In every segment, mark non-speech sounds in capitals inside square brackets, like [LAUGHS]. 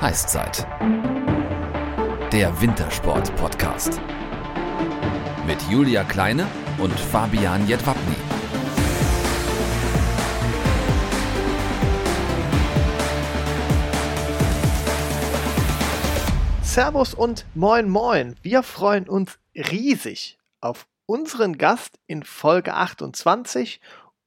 Heißzeit. Der Wintersport-Podcast. Mit Julia Kleine und Fabian Jedwabny. Servus und moin moin. Wir freuen uns riesig auf unseren Gast in Folge 28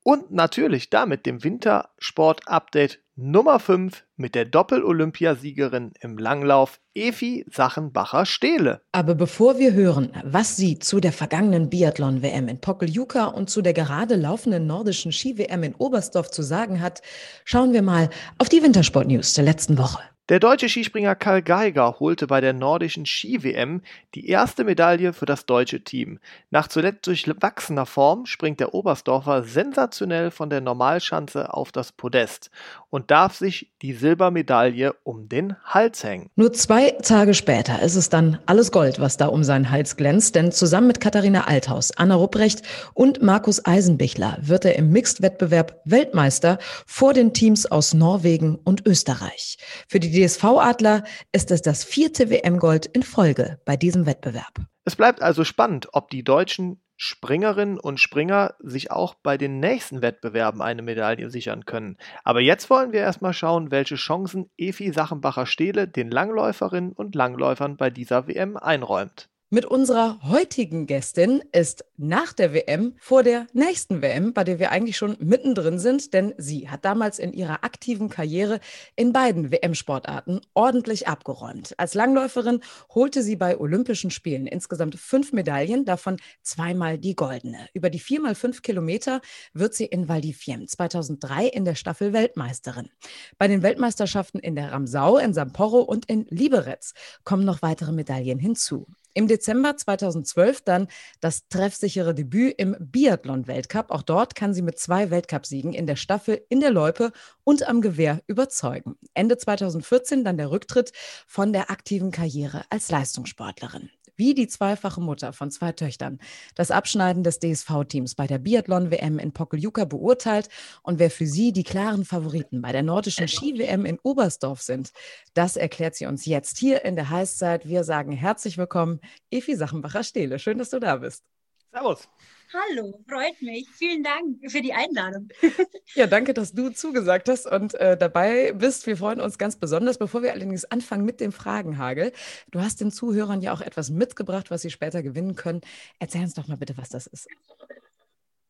und natürlich damit dem Wintersport-Update Nummer 5 mit der Doppel-Olympiasiegerin im Langlauf Efi Sachenbacher-Stehle. Aber bevor wir hören, was sie zu der vergangenen Biathlon-WM in Pokeljuka und zu der gerade laufenden nordischen Ski-WM in Oberstdorf zu sagen hat, schauen wir mal auf die Wintersport-News der letzten Woche. Der deutsche Skispringer Karl Geiger holte bei der nordischen Ski-WM die erste Medaille für das deutsche Team. Nach zuletzt durchwachsener Form springt der Oberstdorfer sensationell von der Normalschanze auf das Podest und darf sich die Silbermedaille um den Hals hängen. Nur zwei Tage später ist es dann alles Gold, was da um seinen Hals glänzt, denn zusammen mit Katharina Althaus, Anna Rupprecht und Markus Eisenbichler wird er im Mixed-Wettbewerb Weltmeister vor den Teams aus Norwegen und Österreich. Für die DSV-Adler ist es das vierte WM-Gold in Folge bei diesem Wettbewerb. Es bleibt also spannend, ob die deutschen Springerinnen und Springer sich auch bei den nächsten Wettbewerben eine Medaille sichern können. Aber jetzt wollen wir erstmal schauen, welche Chancen Efi Sachenbacher-Stehle den Langläuferinnen und Langläufern bei dieser WM einräumt. Mit unserer heutigen Gästin ist nach der WM vor der nächsten WM, bei der wir eigentlich schon mittendrin sind, denn sie hat damals in ihrer aktiven Karriere in beiden WM-Sportarten ordentlich abgeräumt. Als Langläuferin holte sie bei Olympischen Spielen insgesamt fünf Medaillen, davon zweimal die goldene. Über die viermal fünf Kilometer wird sie in Val di Fiemme 2003 in der Staffel Weltmeisterin. Bei den Weltmeisterschaften in der Ramsau, in Sapporo und in Liberec kommen noch weitere Medaillen hinzu. Im Dezember 2012 dann das treffsichere Debüt im Biathlon-Weltcup. Auch dort kann sie mit zwei Weltcupsiegen in der Staffel, in der Loipe und am Gewehr überzeugen. Ende 2014 dann der Rücktritt von der aktiven Karriere als Leistungssportlerin wie die zweifache Mutter von zwei Töchtern das Abschneiden des DSV-Teams bei der Biathlon-WM in Pokeljuka beurteilt und wer für sie die klaren Favoriten bei der nordischen Ski-WM in Oberstdorf sind, das erklärt sie uns jetzt hier in der Heißzeit. Wir sagen herzlich willkommen, Efi Sachenbacher-Stehle. Schön, dass du da bist. Servus. Hallo, freut mich. Vielen Dank für die Einladung. [LAUGHS] Ja, danke, dass du zugesagt hast und äh, dabei bist. Wir freuen uns ganz besonders. Bevor wir allerdings anfangen mit dem Fragenhagel, du hast den Zuhörern ja auch etwas mitgebracht, was sie später gewinnen können. Erzähl uns doch mal bitte, was das ist.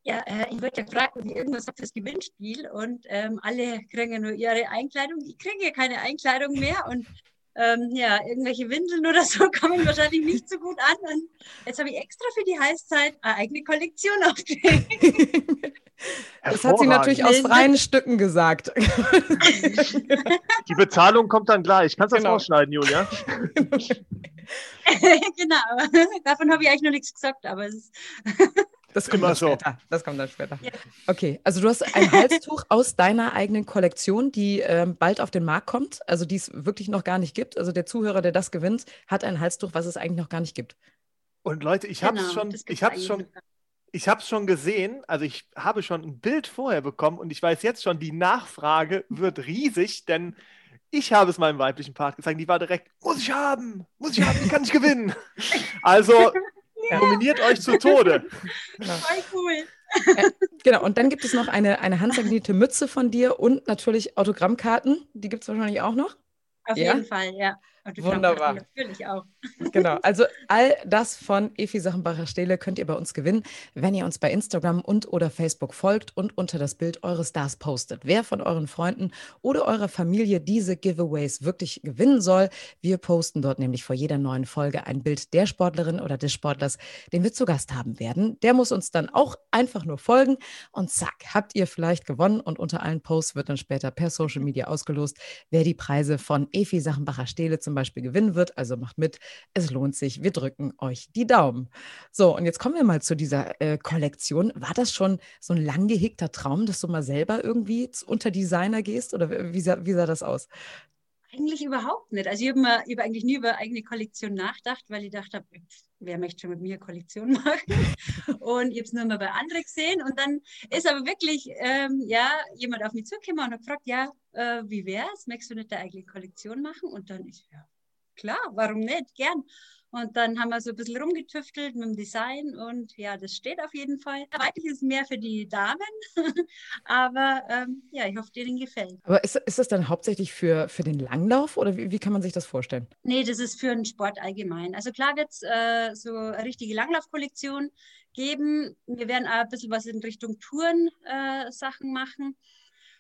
Ja, äh, ich wollte ja fragen, ob ich irgendwas habe fürs Gewinnspiel und ähm, alle kriegen ja nur ihre Einkleidung. Ich kriege ja keine Einkleidung mehr und ähm, ja, irgendwelche Windeln oder so [LAUGHS] kommen wahrscheinlich nicht so gut an. Und jetzt habe ich extra für die Heißzeit eine eigene Kollektion [LAUGHS] aufgelegt. Das hat sie natürlich aus freien Stücken gesagt. [LAUGHS] Die Bezahlung kommt dann gleich. Kannst du das genau. ausschneiden, Julia? genau, davon habe ich eigentlich noch nichts gesagt, aber es ist das kommt Immer so. Später. Das kommt dann später. Ja. Okay, also du hast ein Halstuch aus deiner eigenen Kollektion, die ähm, bald auf den Markt kommt, also die es wirklich noch gar nicht gibt. Also der Zuhörer, der das gewinnt, hat ein Halstuch, was es eigentlich noch gar nicht gibt. Und Leute, ich habe es genau, schon, ich habe schon, ich habe schon gesehen. Also ich habe schon ein Bild vorher bekommen und ich weiß jetzt schon, die Nachfrage wird riesig, denn ich habe es meinem weiblichen Part gezeigt. Die war direkt, muss ich haben, muss ich haben, kann ich gewinnen. [LAUGHS] Also ja. Nominiert euch zu Tode. [LAUGHS] Genau. Voll cool. Äh, genau, und dann gibt es noch eine, eine handsignierte Mütze von dir und natürlich Autogrammkarten. Die gibt es wahrscheinlich auch noch. Auf ja? jeden Fall, ja. Wunderbar. Natürlich auch. Genau, [LAUGHS] also all das von Efi Sachenbacher Stehle könnt ihr bei uns gewinnen, wenn ihr uns bei Instagram und oder Facebook folgt und unter das Bild eures Stars postet. Wer von euren Freunden oder eurer Familie diese Giveaways wirklich gewinnen soll, wir posten dort nämlich vor jeder neuen Folge ein Bild der Sportlerin oder des Sportlers, den wir zu Gast haben werden. Der muss uns dann auch einfach nur folgen und zack, habt ihr vielleicht gewonnen und unter allen Posts wird dann später per Social Media ausgelost, wer die Preise von Efi Sachenbacher Stehle zum zum Beispiel gewinnen wird. Also macht mit, es lohnt sich. Wir drücken euch die Daumen. So, und jetzt kommen wir mal zu dieser äh, Kollektion. War das schon so ein lang gehegter Traum, dass du mal selber irgendwie unter Designer gehst oder wie sah, wie sah das aus? Eigentlich überhaupt nicht. Also ich habe hab eigentlich nie über eigene Kollektion nachgedacht, weil ich dachte, wer möchte schon mit mir Kollektion [LAUGHS] machen? und ich habe es nur mal bei anderen gesehen. Und dann ist aber wirklich ähm, ja, jemand auf mich zugekommen und hat gefragt, ja, äh, wie es? Möchtest du nicht deine eigene Kollektion machen? Und dann ist ja, klar, warum nicht? Gern. Und dann haben wir so ein bisschen rumgetüftelt mit dem Design und ja, das steht auf jeden Fall. Weiblich ist mehr für die Damen, [LAUGHS] aber ähm, ja, ich hoffe, denen gefällt. Aber ist, ist das dann hauptsächlich für, für den Langlauf oder wie, wie kann man sich das vorstellen? Nee, das ist für den Sport allgemein. Also klar wird es äh, so eine richtige Langlaufkollektion geben. Wir werden auch ein bisschen was in Richtung Touren-Sachen äh, machen.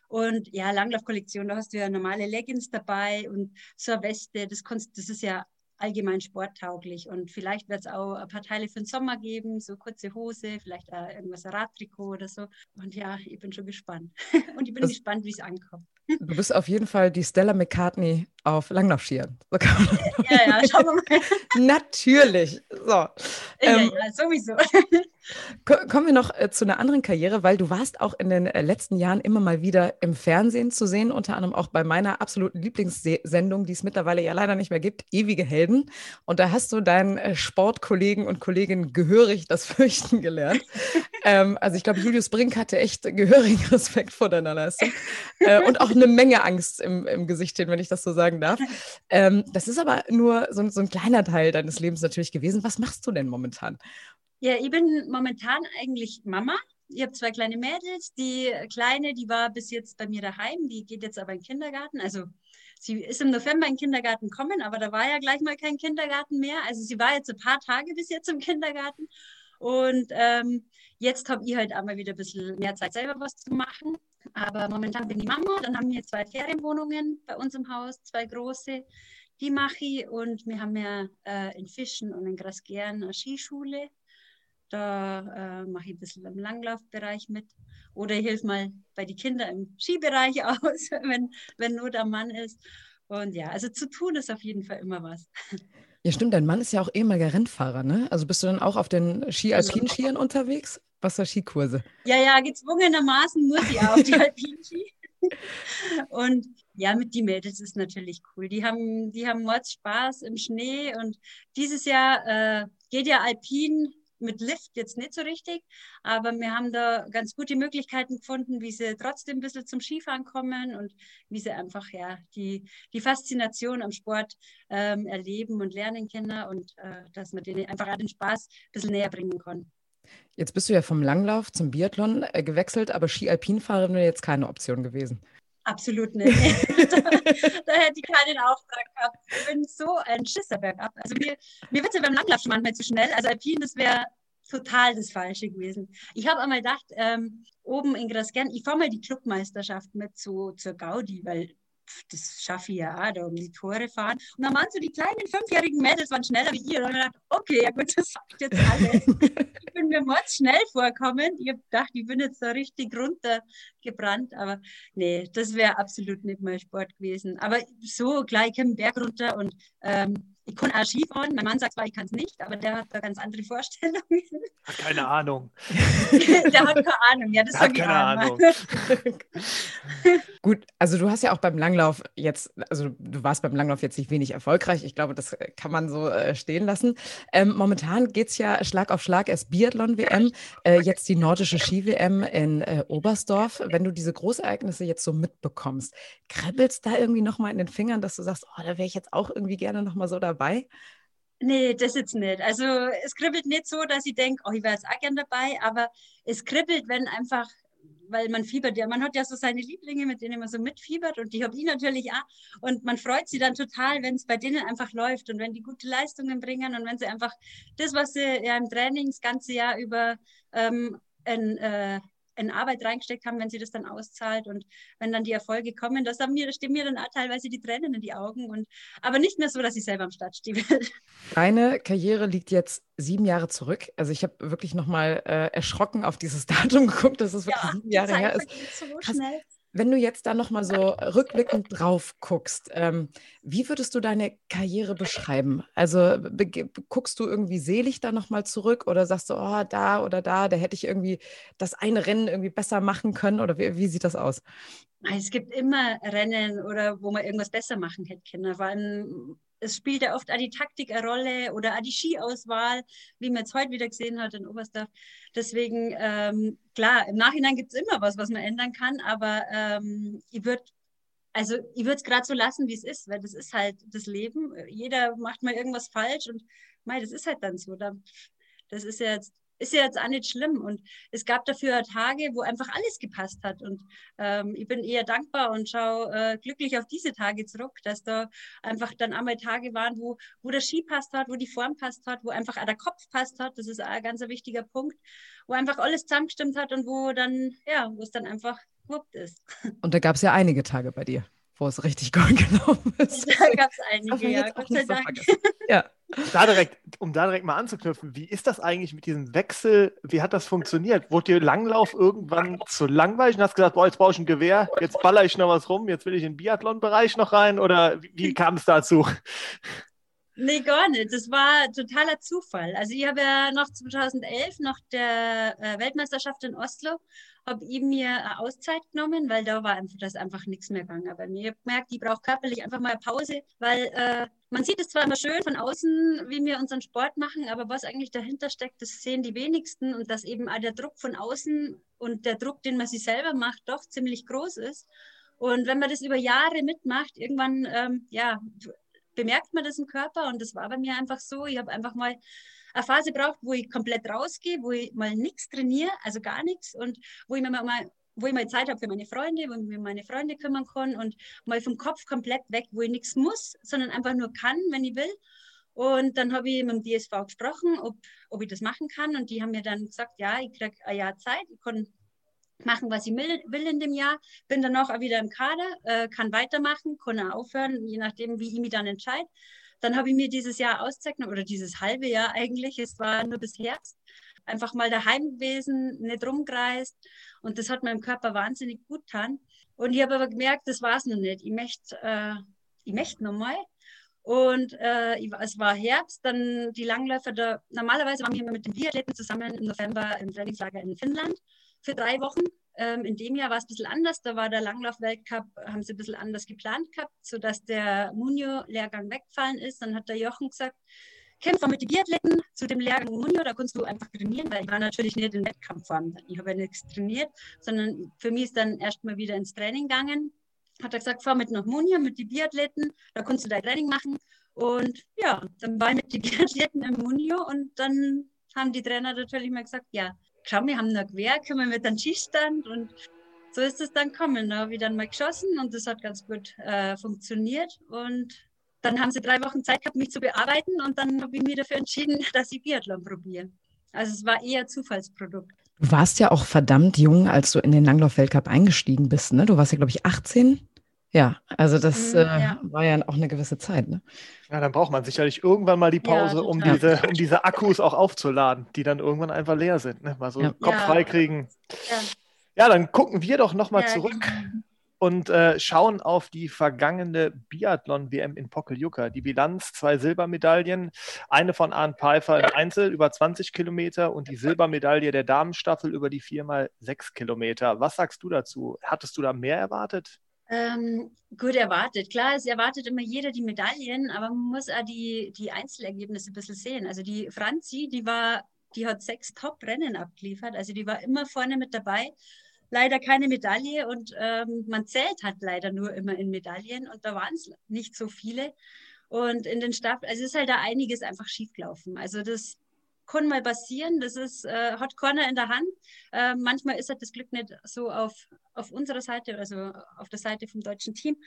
Und ja, Langlaufkollektion, da hast du ja normale Leggings dabei und so eine Weste, das, kannst, das ist ja allgemein sporttauglich. Und vielleicht wird es auch ein paar Teile für den Sommer geben, so kurze Hose, vielleicht auch irgendwas Radtrikot oder so. Und ja, ich bin schon gespannt. [LAUGHS] Und ich bin das, gespannt, wie es ankommt. Du bist auf jeden Fall die Stella McCartney auf Langlaufskiern. So ja, ja, schauen wir mal. [LAUGHS] Natürlich. So. Ja, ähm, ja, sowieso. Kommen wir noch äh, zu einer anderen Karriere, weil du warst auch in den äh, letzten Jahren immer mal wieder im Fernsehen zu sehen, unter anderem auch bei meiner absoluten Lieblingssendung, die es mittlerweile ja leider nicht mehr gibt, Ewige Helden. Und da hast du deinen äh, Sportkollegen und Kolleginnen gehörig das [LAUGHS] Fürchten gelernt. Ähm, also ich glaube, Julius Brink hatte echt gehörigen [LAUGHS] Respekt vor deiner Leistung äh, und auch eine Menge Angst im, im Gesicht, wenn ich das so sagen darf. Ähm, das ist aber nur so, so ein kleiner Teil deines Lebens natürlich gewesen. Was machst du denn momentan? Ja, ich bin momentan eigentlich Mama. Ich habe zwei kleine Mädels. Die kleine, die war bis jetzt bei mir daheim, die geht jetzt aber in den Kindergarten. Also sie ist im November in den Kindergarten gekommen, aber da war ja gleich mal kein Kindergarten mehr. Also sie war jetzt ein paar Tage bis jetzt im Kindergarten. Und ähm, jetzt habe ich halt einmal wieder ein bisschen mehr Zeit, selber was zu machen. Aber momentan bin ich Mama. Dann haben wir zwei Ferienwohnungen bei uns im Haus, zwei große. Die mache ich. Und wir haben ja äh, in Fischen und in Grasgern eine Skischule. Da äh, mache ich ein bisschen im Langlaufbereich mit. Oder ich helfe mal bei den Kindern im Skibereich [LAUGHS] aus, wenn, wenn Not am Mann ist. Und ja, also zu tun ist auf jeden Fall immer was. [LAUGHS] Ja, stimmt. Dein Mann ist ja auch ehemaliger Rennfahrer, ne? Also bist du dann auch auf den Ski-Alpin-Skiern genau. unterwegs? Was für Skikurse? Ja, ja, gezwungenermaßen muss ich auch die Alpin-Ski. und ja, mit die Mädels ist natürlich cool. Die haben, die haben Mords Spaß im Schnee und dieses Jahr äh, geht ja Alpin mit Lift jetzt nicht so richtig, aber wir haben da ganz gute Möglichkeiten gefunden, wie sie trotzdem ein bisschen zum Skifahren kommen und wie sie einfach ja die, die Faszination am Sport ähm, erleben und lernen können und äh, dass man denen einfach den Spaß ein bisschen näher bringen kann. Jetzt bist du ja vom Langlauf zum Biathlon äh, gewechselt, aber Ski-Alpin-Fahrerin wäre jetzt keine Option gewesen. Absolut nicht. da, [LAUGHS] [LAUGHS] da, hätte ich keinen Auftrag gehabt. Ich bin so ein Schisser bergab. Also mir, mir wird es ja beim Langlauf schon manchmal zu schnell. Also Alpin, das wäre total das Falsche gewesen. Ich habe einmal gedacht, ähm, oben in Grasgern, ich fahre mal die Clubmeisterschaft mit zu, zur Gaudi, weil das schaffe ich ja auch, da um die Tore fahren. Und dann waren so die kleinen fünfjährigen Mädels waren schneller wie ihr. Und ich gedacht, okay, ja gut, das sagt jetzt alles. [LAUGHS] ich bin mir mords schnell vorkommen. Ich habe gedacht, ich bin jetzt da richtig runtergebrannt. Aber nee, das wäre absolut nicht mein Sport gewesen. Aber so gleich im Berg runter und ähm, ich kann auch Skifahren. Mein Mann sagt zwar, ich kann es nicht, aber der hat da ganz andere Vorstellungen. Hat keine Ahnung. [LAUGHS] der hat keine Ahnung. Ja, das hat keine Ahnung. [LAUGHS] Gut, also du hast ja auch beim Langlauf jetzt, also du warst beim Langlauf jetzt nicht wenig erfolgreich. Ich glaube, das kann man so äh, stehen lassen. Ähm, momentan geht es ja Schlag auf Schlag. Erst Biathlon-WM, äh, jetzt die nordische Ski-WM in äh, Oberstdorf. Wenn du diese Großereignisse jetzt so mitbekommst, kribbelst da irgendwie nochmal in den Fingern, dass du sagst, oh, da wäre ich jetzt auch irgendwie gerne nochmal so dabei? Dabei? Nee, das jetzt nicht. Also es kribbelt nicht so, dass ich denke, oh, ich wäre jetzt auch gern dabei, aber es kribbelt, wenn einfach, weil man fiebert ja, man hat ja so seine Lieblinge, mit denen man so mitfiebert und die habe ich natürlich auch. Und man freut sich dann total, wenn es bei denen einfach läuft und wenn die gute Leistungen bringen und wenn sie einfach das, was sie ja im Training das ganze Jahr über ähm, ein, äh, in Arbeit reingesteckt haben, wenn sie das dann auszahlt und wenn dann die Erfolge kommen, das haben mir, stehen mir dann auch teilweise die Tränen in die Augen und aber nicht mehr so, dass ich selber am Start stehe. Deine Karriere liegt jetzt sieben Jahre zurück. Also ich habe wirklich nochmal äh, erschrocken auf dieses [LAUGHS] Datum geguckt, dass es wirklich ja, sieben Jahre her ist. So Wenn du jetzt da nochmal so rückblickend drauf guckst, ähm, wie würdest du deine Karriere beschreiben? Also guckst du irgendwie selig da nochmal zurück oder sagst du, oh, da oder da, da hätte ich irgendwie das eine Rennen irgendwie besser machen können oder wie, wie sieht das aus? Es gibt immer Rennen oder wo man irgendwas besser machen hätte können. Vor allem es spielt ja oft auch die Taktik eine Rolle oder auch die Skiauswahl, wie man jetzt heute wieder gesehen hat in Oberstdorf. Deswegen, ähm, klar, im Nachhinein gibt es immer was, was man ändern kann, aber ähm, ich würde also ich würde es gerade so lassen, wie es ist, weil das ist halt das Leben. Jeder macht mal irgendwas falsch und mei, das ist halt dann so. Das ist ja jetzt ist ja jetzt auch nicht schlimm. Und es gab dafür Tage, wo einfach alles gepasst hat. Und ähm, ich bin eher dankbar und schaue äh, glücklich auf diese Tage zurück, dass da einfach dann einmal Tage waren, wo, wo der Ski passt hat, wo die Form passt hat, wo einfach auch der Kopf passt hat. Das ist auch ein ganz wichtiger Punkt, wo einfach alles zusammengestimmt hat und wo dann, ja, wo es dann einfach gewuppt ist. [LAUGHS] Und da gab es ja einige Tage bei dir wo es richtig gut [LAUGHS] gelaufen ist. Da gab es einige, ja, Gott sei Dank. [LAUGHS] Ja. Da direkt, um da direkt mal anzuknüpfen, wie ist das eigentlich mit diesem Wechsel? Wie hat das funktioniert? Wurde dir Langlauf irgendwann zu langweilig und hast gesagt, boah, jetzt brauche ich ein Gewehr, jetzt baller ich noch was rum, jetzt will ich in den Biathlon-Bereich noch rein? Oder wie, wie [LAUGHS] kam es dazu? Nee, gar nicht. Das war totaler Zufall. Also ich habe ja noch 2011 nach der äh, Weltmeisterschaft in Oslo habe ich mir eine Auszeit genommen, weil da war einfach, das einfach nichts mehr gegangen bei mir. Ich habe gemerkt, ich brauche körperlich einfach mal Pause, weil äh, man sieht es zwar immer schön von außen, wie wir unseren Sport machen, aber was eigentlich dahinter steckt, das sehen die wenigsten und dass eben auch der Druck von außen und der Druck, den man sich selber macht, doch ziemlich groß ist. Und wenn man das über Jahre mitmacht, irgendwann ähm, ja, bemerkt man das im Körper und das war bei mir einfach so. Ich habe einfach mal eine Phase braucht, wo ich komplett rausgehe, wo ich mal nichts trainiere, also gar nichts und wo ich mir mal wo ich mal Zeit habe für meine Freunde, wo ich mich um meine Freunde kümmern kann und mal vom Kopf komplett weg, wo ich nichts muss, sondern einfach nur kann, wenn ich will. Und dann habe ich mit dem DSV gesprochen, ob, ob ich das machen kann. Und die haben mir dann gesagt, ja, ich kriege ein Jahr Zeit, ich kann machen, was ich will in dem Jahr. Bin dann auch wieder im Kader, äh, kann weitermachen, kann auch aufhören, je nachdem, wie ich mich dann entscheide. Dann habe ich mir dieses Jahr auszeichnen oder dieses halbe Jahr eigentlich, es war nur bis Herbst, einfach mal daheim gewesen, nicht rumgereist und das hat meinem Körper wahnsinnig gut getan. Und ich habe aber gemerkt, das war es noch nicht. Ich möchte äh, ich möchte nochmal. Und äh, es war Herbst, dann die Langläufer, da, normalerweise waren wir mit den Biathleten zusammen im November im Trainingslager in Finnland für drei Wochen. Ähm, in dem Jahr war es ein bisschen anders. Da war der Langlauf-Weltcup, haben sie ein bisschen anders geplant gehabt, sodass der Munio-Lehrgang weggefallen ist. Dann hat der Jochen gesagt, kämpfe mit den Biathleten zu dem Lehrgang Munio, da kannst du einfach trainieren, weil ich war natürlich nicht in Wettkampfform. Ich habe ja nichts trainiert, sondern für mich ist dann erstmal wieder ins Training gegangen. Hat er gesagt, fahr mit nach Munio, mit den Biathleten, da kannst du dein Training machen. Und ja, dann war ich mit den Biathleten im Munio und dann haben die Trainer natürlich mal gesagt, ja, schau, wir haben noch Gewehr, können wir mit einem Schießstand und so ist es dann gekommen. Da habe ich dann mal geschossen und das hat ganz gut äh, funktioniert und dann haben sie drei Wochen Zeit gehabt, mich zu bearbeiten und dann habe ich mich dafür entschieden, [LAUGHS] dass ich Biathlon probiere. Also es war eher Zufallsprodukt. Du warst ja auch verdammt jung, als du in den Langlauf-Weltcup eingestiegen bist. Ne? Du warst ja, glaube ich, 18. Ja, also das mhm, äh, ja. war ja auch eine gewisse Zeit. Ne? Ja, dann braucht man sicherlich irgendwann mal die Pause, ja, um, diese, um diese Akkus auch aufzuladen, die dann irgendwann einfach leer sind. Ne? Mal so ja. Kopf frei kriegen. Ja. dann gucken wir doch nochmal zurück genau. und äh, schauen auf die vergangene Biathlon-WM in Pokeljuka. Die Bilanz, zwei Silbermedaillen, eine von Arndt Pfeiffer im Einzel über 20 Kilometer und die Silbermedaille der Damenstaffel über die 4x6 Kilometer. Was sagst du dazu? Hattest du da mehr erwartet? Ähm, gut erwartet. Klar, es erwartet immer jeder die Medaillen, aber man muss auch die, die Einzelergebnisse ein bisschen sehen. Also die Franzi, die war, die hat sechs Top-Rennen abgeliefert, also die war immer vorne mit dabei. Leider keine Medaille und ähm, man zählt halt leider nur immer in Medaillen und da waren es nicht so viele. Und in den Staffeln, also ist halt da einiges einfach schiefgelaufen. Also das kann mal passieren. Das ist, äh, hat keiner in der Hand. Äh, manchmal ist halt das Glück nicht so auf, auf unserer Seite, also auf der Seite vom deutschen Team.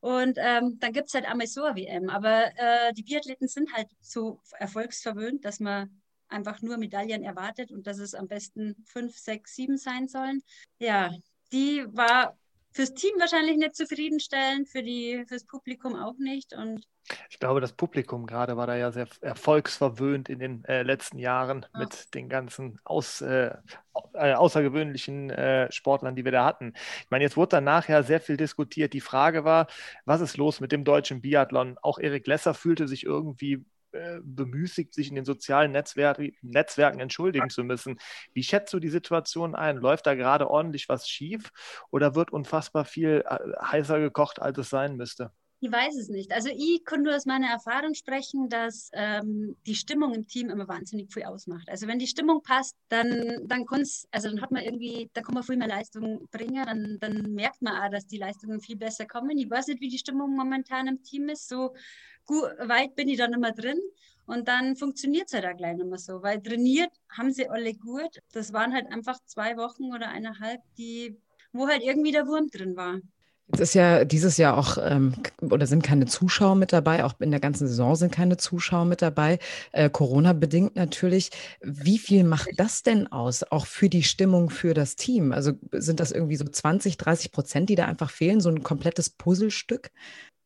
Und ähm, dann gibt es halt einmal so eine WM. Aber äh, die Biathleten sind halt so erfolgsverwöhnt, dass man einfach nur Medaillen erwartet und dass es am besten fünf, sechs, sieben sein sollen. Ja, die war fürs Team wahrscheinlich nicht zufriedenstellend, für die, fürs Publikum auch nicht. Und ich glaube, das Publikum gerade war da ja sehr erfolgsverwöhnt in den äh, letzten Jahren ja. mit den ganzen aus, äh, äh, außergewöhnlichen äh, Sportlern, die wir da hatten. Ich meine, jetzt wurde dann nachher sehr viel diskutiert. Die Frage war, was ist los mit dem deutschen Biathlon? Auch Erik Lesser fühlte sich irgendwie äh, bemüßigt, sich in den sozialen Netzwer Netzwerken entschuldigen zu müssen. Wie schätzt du die Situation ein? Läuft da gerade ordentlich was schief oder wird unfassbar viel äh, heißer gekocht, als es sein müsste? Ich weiß es nicht. Also ich kann nur aus meiner Erfahrung sprechen, dass ähm, die Stimmung im Team immer wahnsinnig viel ausmacht. Also wenn die Stimmung passt, dann, dann also dann hat man irgendwie, dann kann man viel mehr Leistung bringen, dann, dann merkt man auch, dass die Leistungen viel besser kommen. Ich weiß nicht, wie die Stimmung momentan im Team ist. So gut, weit bin ich dann immer drin. Und dann funktioniert es halt auch gleich nicht mehr so, weil trainiert haben sie alle gut. Das waren halt einfach zwei Wochen oder eineinhalb, die, wo halt irgendwie der Wurm drin war. Jetzt ist ja dieses Jahr auch, ähm, oder sind keine Zuschauer mit dabei, auch in der ganzen Saison sind keine Zuschauer mit dabei, äh, Corona-bedingt natürlich. Wie viel macht das denn aus, auch für die Stimmung für das Team? Also sind das irgendwie so 20, 30 Prozent, die da einfach fehlen, so ein komplettes Puzzlestück?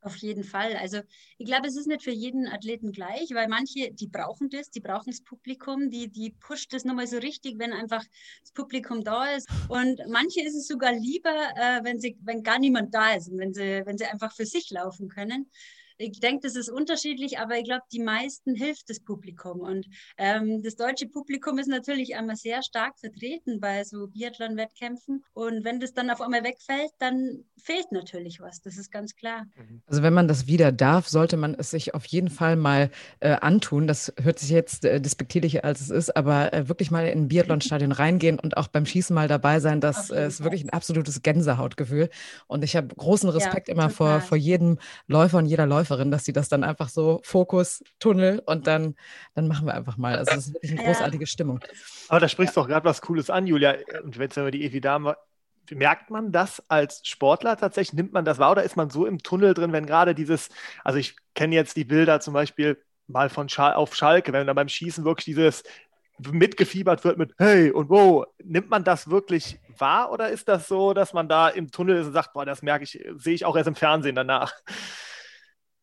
Auf jeden Fall. Also ich glaube, es ist nicht für jeden Athleten gleich, weil manche, die brauchen das, die brauchen das Publikum, die, die pusht das nochmal so richtig, wenn einfach das Publikum da ist. Und manche ist es sogar lieber, äh, wenn, sie, wenn gar niemand da ist und wenn sie, wenn sie einfach für sich laufen können. Ich denke, das ist unterschiedlich, aber ich glaube, die meisten hilft das Publikum. Und ähm, das deutsche Publikum ist natürlich einmal sehr stark vertreten bei so Biathlon-Wettkämpfen. Und wenn das dann auf einmal wegfällt, dann fehlt natürlich was. Das ist ganz klar. Mhm. Also wenn man das wieder darf, sollte man es sich auf jeden Fall mal äh, antun. Das hört sich jetzt äh, despektierlicher als es ist, aber äh, wirklich mal in ein Biathlon-Stadion [LAUGHS] reingehen und auch beim Schießen mal dabei sein, das äh, ist wirklich ein absolutes Gänsehautgefühl. Und ich habe großen Respekt ja, immer vor, vor jedem Läufer und jeder Läuferin Läuferin, dass sie das dann einfach so Fokus, Tunnel und dann, dann machen wir einfach mal. Also es ist wirklich eine [LAUGHS] großartige ja. Stimmung. Aber da sprichst du auch gerade was Cooles an, Julia. Und wenn wir die Evi Dame merkt man das als Sportler tatsächlich? Nimmt man das wahr oder ist man so im Tunnel drin, wenn gerade dieses, also ich kenne jetzt die Bilder zum Beispiel mal von Schal auf Schalke, wenn dann beim Schießen wirklich dieses mitgefiebert wird mit Hey und Wow, nimmt man das wirklich wahr oder ist das so, dass man da im Tunnel ist und sagt, boah, das merke ich, sehe ich auch erst im Fernsehen danach?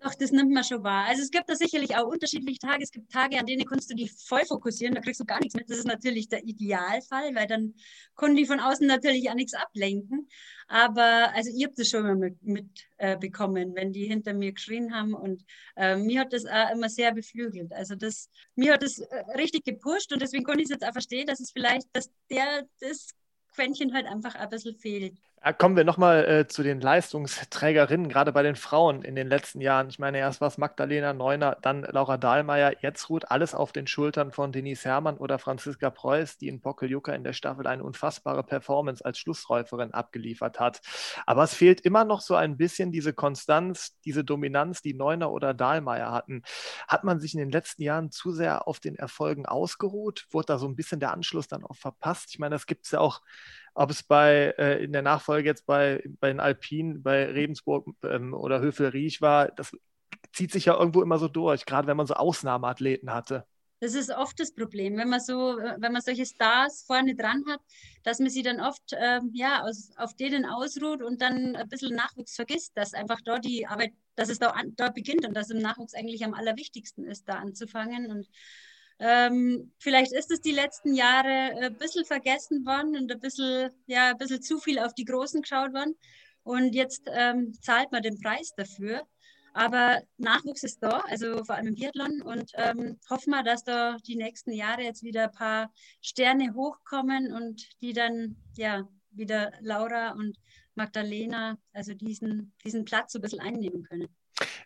Doch, das nimmt man schon wahr. Also es gibt da sicherlich auch unterschiedliche Tage. Es gibt Tage, an denen kannst du dich voll fokussieren, da kriegst du gar nichts mit. Das ist natürlich der Idealfall, weil dann können die von außen natürlich auch nichts ablenken. Aber also ich habe das schon immer mitbekommen, mit, äh, wenn die hinter mir geschrien haben. Und äh, mir hat das auch immer sehr beflügelt. Also das, mir hat das äh, richtig gepusht und deswegen konnte ich es jetzt auch verstehen, dass es vielleicht, dass der das Quäntchen halt einfach ein bisschen fehlt. Ja, kommen wir nochmal äh, zu den Leistungsträgerinnen, gerade bei den Frauen in den letzten Jahren. Ich meine, erst war es Magdalena Neuner, dann Laura Dahlmeier, jetzt ruht alles auf den Schultern von Denise Herrmann oder Franziska Preuß, die in Pokeljuka in der Staffel eine unfassbare Performance als Schlussläuferin abgeliefert hat. Aber es fehlt immer noch so ein bisschen diese Konstanz, diese Dominanz, die Neuner oder Dahlmeier hatten. Hat man sich in den letzten Jahren zu sehr auf den Erfolgen ausgeruht? Wurde da so ein bisschen der Anschluss dann auch verpasst? Ich meine, das gibt es ja auch ob es bei äh, in der Nachfolge jetzt bei, bei den Alpinen, bei Rebensburg ähm, oder Höfel-Riech war, das zieht sich ja irgendwo immer so durch, gerade wenn man so Ausnahmeathleten hatte. Das ist oft das Problem, wenn man so, wenn man solche Stars vorne dran hat, dass man sie dann oft ähm, ja, aus, auf denen ausruht und dann ein bisschen Nachwuchs vergisst, dass einfach dort die Arbeit, dass es da, dort beginnt und dass im Nachwuchs eigentlich am allerwichtigsten ist, da anzufangen. Und ähm, vielleicht ist es die letzten Jahre ein bisschen vergessen worden und ein bisschen, ja, ein bisschen zu viel auf die Großen geschaut worden. Und jetzt ähm, zahlt man den Preis dafür. Aber Nachwuchs ist da, also vor allem im Biathlon. Und ähm, hoffen wir, dass da die nächsten Jahre jetzt wieder ein paar Sterne hochkommen und die dann ja wieder Laura und Magdalena, also diesen, diesen Platz so ein bisschen einnehmen können.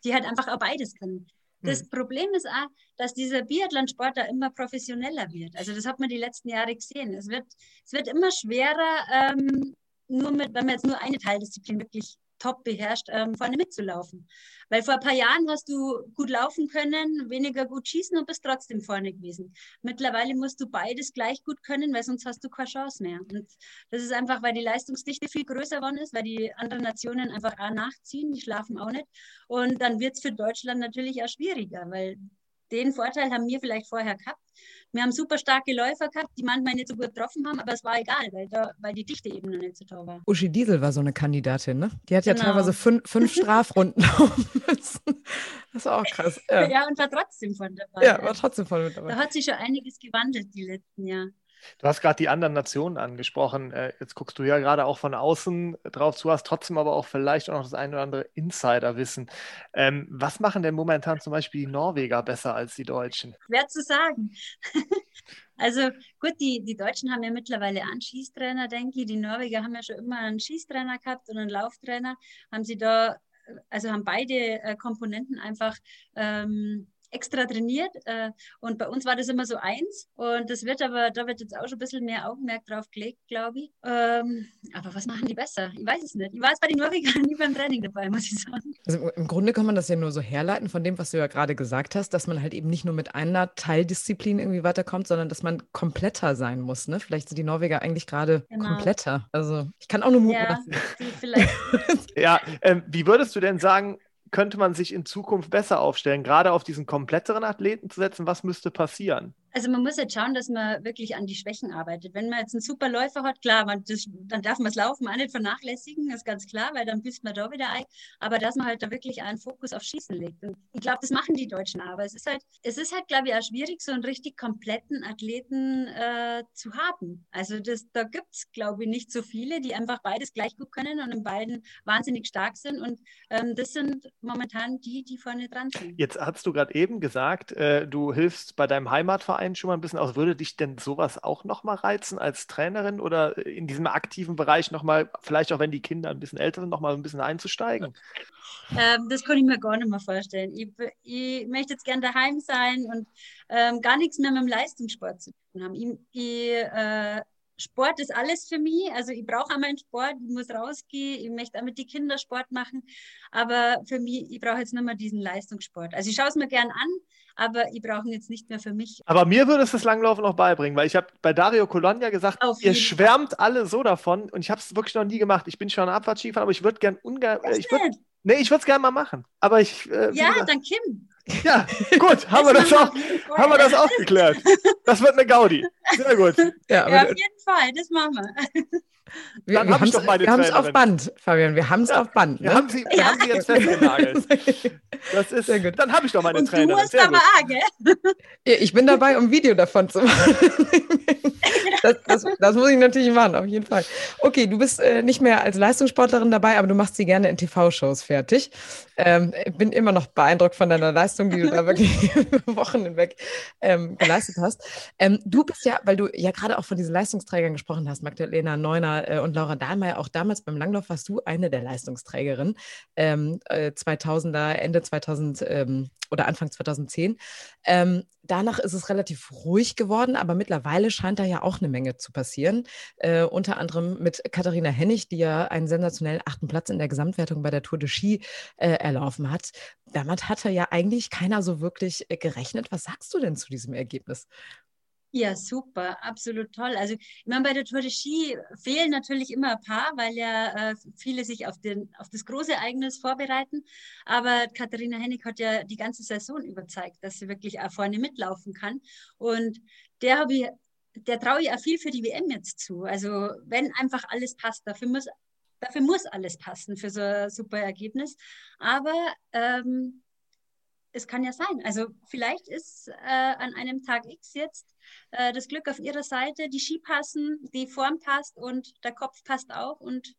Die halt einfach auch beides können. Das hm. Problem ist auch, dass dieser Biathlon-Sport da immer professioneller wird. Also das hat man die letzten Jahre gesehen. Es wird, es wird immer schwerer, ähm, nur mit, wenn man jetzt nur eine Teildisziplin wirklich top beherrscht, ähm, vorne mitzulaufen. Weil vor ein paar Jahren hast du gut laufen können, weniger gut schießen und bist trotzdem vorne gewesen. Mittlerweile musst du beides gleich gut können, weil sonst hast du keine Chance mehr. Und das ist einfach, weil die Leistungsdichte viel größer geworden ist, weil die anderen Nationen einfach auch nachziehen, die schlafen auch nicht. Und dann wird es für Deutschland natürlich auch schwieriger, weil den Vorteil haben wir vielleicht vorher gehabt. Wir haben super starke Läufer gehabt, die manchmal nicht so gut getroffen haben, aber es war egal, weil, da, weil die Dichte eben noch nicht so toll war. Uschi Diesel war so eine Kandidatin, ne? Die hat genau. ja teilweise fünf, fünf [LAUGHS] Strafrunden laufen müssen. Das war auch krass. Ja. ja, und war trotzdem von dabei. Ja, war trotzdem von dabei. Da hat sich schon einiges gewandelt die letzten Jahre. Du hast gerade die anderen Nationen angesprochen. Äh, jetzt guckst du ja gerade auch von außen drauf zu, hast trotzdem aber auch vielleicht auch noch das ein oder andere Insiderwissen. Ähm, was machen denn momentan zum Beispiel die Norweger besser als die Deutschen? Schwer zu sagen. [LAUGHS] also gut, die, die Deutschen haben ja mittlerweile einen Schießtrainer, denke ich. Die Norweger haben ja schon immer einen Schießtrainer gehabt und einen Lauftrainer. Haben sie da, also haben beide äh, Komponenten einfach ähm, extra trainiert äh, und bei uns war das immer so eins und das wird aber, da wird jetzt auch schon ein bisschen mehr Augenmerk drauf gelegt, glaube ich. Ähm, aber was machen die besser? Ich weiß es nicht. Ich war jetzt bei den Norwegern [LAUGHS] nie beim Training dabei, muss ich sagen. Also im Grunde kann man das ja nur so herleiten von dem, was du ja gerade gesagt hast, dass man halt eben nicht nur mit einer Teildisziplin irgendwie weiterkommt, sondern dass man kompletter sein muss. Ne? Vielleicht sind die Norweger eigentlich gerade genau. kompletter. Also ich kann auch nur Mut ja, vielleicht. [LAUGHS] [LAUGHS] ja, ähm, wie würdest du denn sagen, könnte man sich in Zukunft besser aufstellen, gerade auf diesen kompletteren Athleten zu setzen? Was müsste passieren? Also man muss jetzt schauen, dass man wirklich an die Schwächen arbeitet. Wenn man jetzt einen super Läufer hat, klar, man, das, dann darf man das Laufen auch nicht vernachlässigen, ist ganz klar, weil dann büßt man da wieder ein. Aber dass man halt da wirklich einen Fokus auf Schießen legt. Und ich glaube, das machen die Deutschen aber. Es ist halt, es ist halt, glaube ich, auch schwierig, so einen richtig kompletten Athleten äh, zu haben. Also das, da gibt es, glaube ich, nicht so viele, die einfach beides gleich gut können und in beiden wahnsinnig stark sind. Und ähm, das sind momentan die, die vorne dran sind. Jetzt hast du gerade eben gesagt, äh, du hilfst bei deinem Heimatverein Verein schon mal ein bisschen aus. Würde dich denn sowas auch nochmal reizen als Trainerin oder in diesem aktiven Bereich nochmal, vielleicht auch wenn die Kinder ein bisschen älter sind, nochmal ein bisschen einzusteigen? Ähm, das kann ich mir gar nicht mehr vorstellen. Ich, ich möchte jetzt gern daheim sein und ähm, gar nichts mehr mit dem Leistungssport zu tun haben. Ich, ich äh, Sport ist alles für mich. Also ich brauche einmal einen Sport, ich muss rausgehen, ich möchte auch mit den Kindern Sport machen. Aber für mich, ich brauche jetzt nicht mehr diesen Leistungssport. Also ich schaue es mir gern an, aber ich brauche ihn jetzt nicht mehr für mich. Aber mir würde es das Langlaufen noch beibringen, weil ich habe bei Dario Colonia gesagt, Auf ihr schwärmt Fall. alle so davon und ich habe es wirklich noch nie gemacht. Ich bin schon Abfahrtskifahrer, aber ich würde gern ungern, äh, ich würde Nee, ich würde es gerne mal machen. Aber ich. Äh, ja, dann Kim. Ja, gut, haben, wir das, auch, haben wir das auch geklärt. Das wird eine Gaudi. Sehr gut. Ja, ja auf jeden Fall, das machen wir. Wir, wir haben es auf Band, Fabian. Wir haben es ja, auf Band. Ne? Wir, haben sie, wir ja. haben sie jetzt festgenagelt. [LAUGHS] Das ist, Sehr gut. Dann habe ich doch meine Und Trainerin. Du hast Sehr aber auch, gell? Ich bin dabei, um ein Video davon zu [LAUGHS] machen. Das, das, das, muss ich natürlich machen, auf jeden Fall. Okay, du bist äh, nicht mehr als Leistungssportlerin dabei, aber du machst sie gerne in TV-Shows fertig. Ähm, bin immer noch beeindruckt von deiner Leistung, die du da wirklich [LAUGHS] Wochen hinweg ähm, geleistet hast. Ähm, du bist ja, weil du ja gerade auch von diesen Leistungsträgern gesprochen hast, Magdalena Neuner äh, und Laura Dahlmeier, auch damals beim Langlauf warst du eine der Leistungsträgerinnen. Ähm, äh, 2000er, Ende 2000 ähm, oder Anfang 2010. Ähm, danach ist es relativ ruhig geworden, aber mittlerweile scheint da ja auch eine Menge zu passieren. Äh, unter anderem mit Katharina Hennig, die ja einen sensationellen achten Platz in der Gesamtwertung bei der Tour de Ski äh, erlaufen hat. Damit hatte ja eigentlich keiner so wirklich äh, gerechnet. Was sagst du denn zu diesem Ergebnis? Ja, super, absolut toll. Also ich meine, bei der Tour de Ski fehlen natürlich immer ein paar, weil ja äh, viele sich auf, den, auf das große Ereignis vorbereiten. Aber Katharina Hennig hat ja die ganze Saison überzeugt, dass sie wirklich auch vorne mitlaufen kann. Und der habe ich, der traue ich auch viel für die WM jetzt zu. Also wenn einfach alles passt, dafür muss, dafür muss alles passen für so ein super Ergebnis. Aber ähm, es kann ja sein. Also vielleicht ist äh, an einem Tag X jetzt äh, das Glück auf ihrer Seite, die Ski passen, die Form passt und der Kopf passt auch und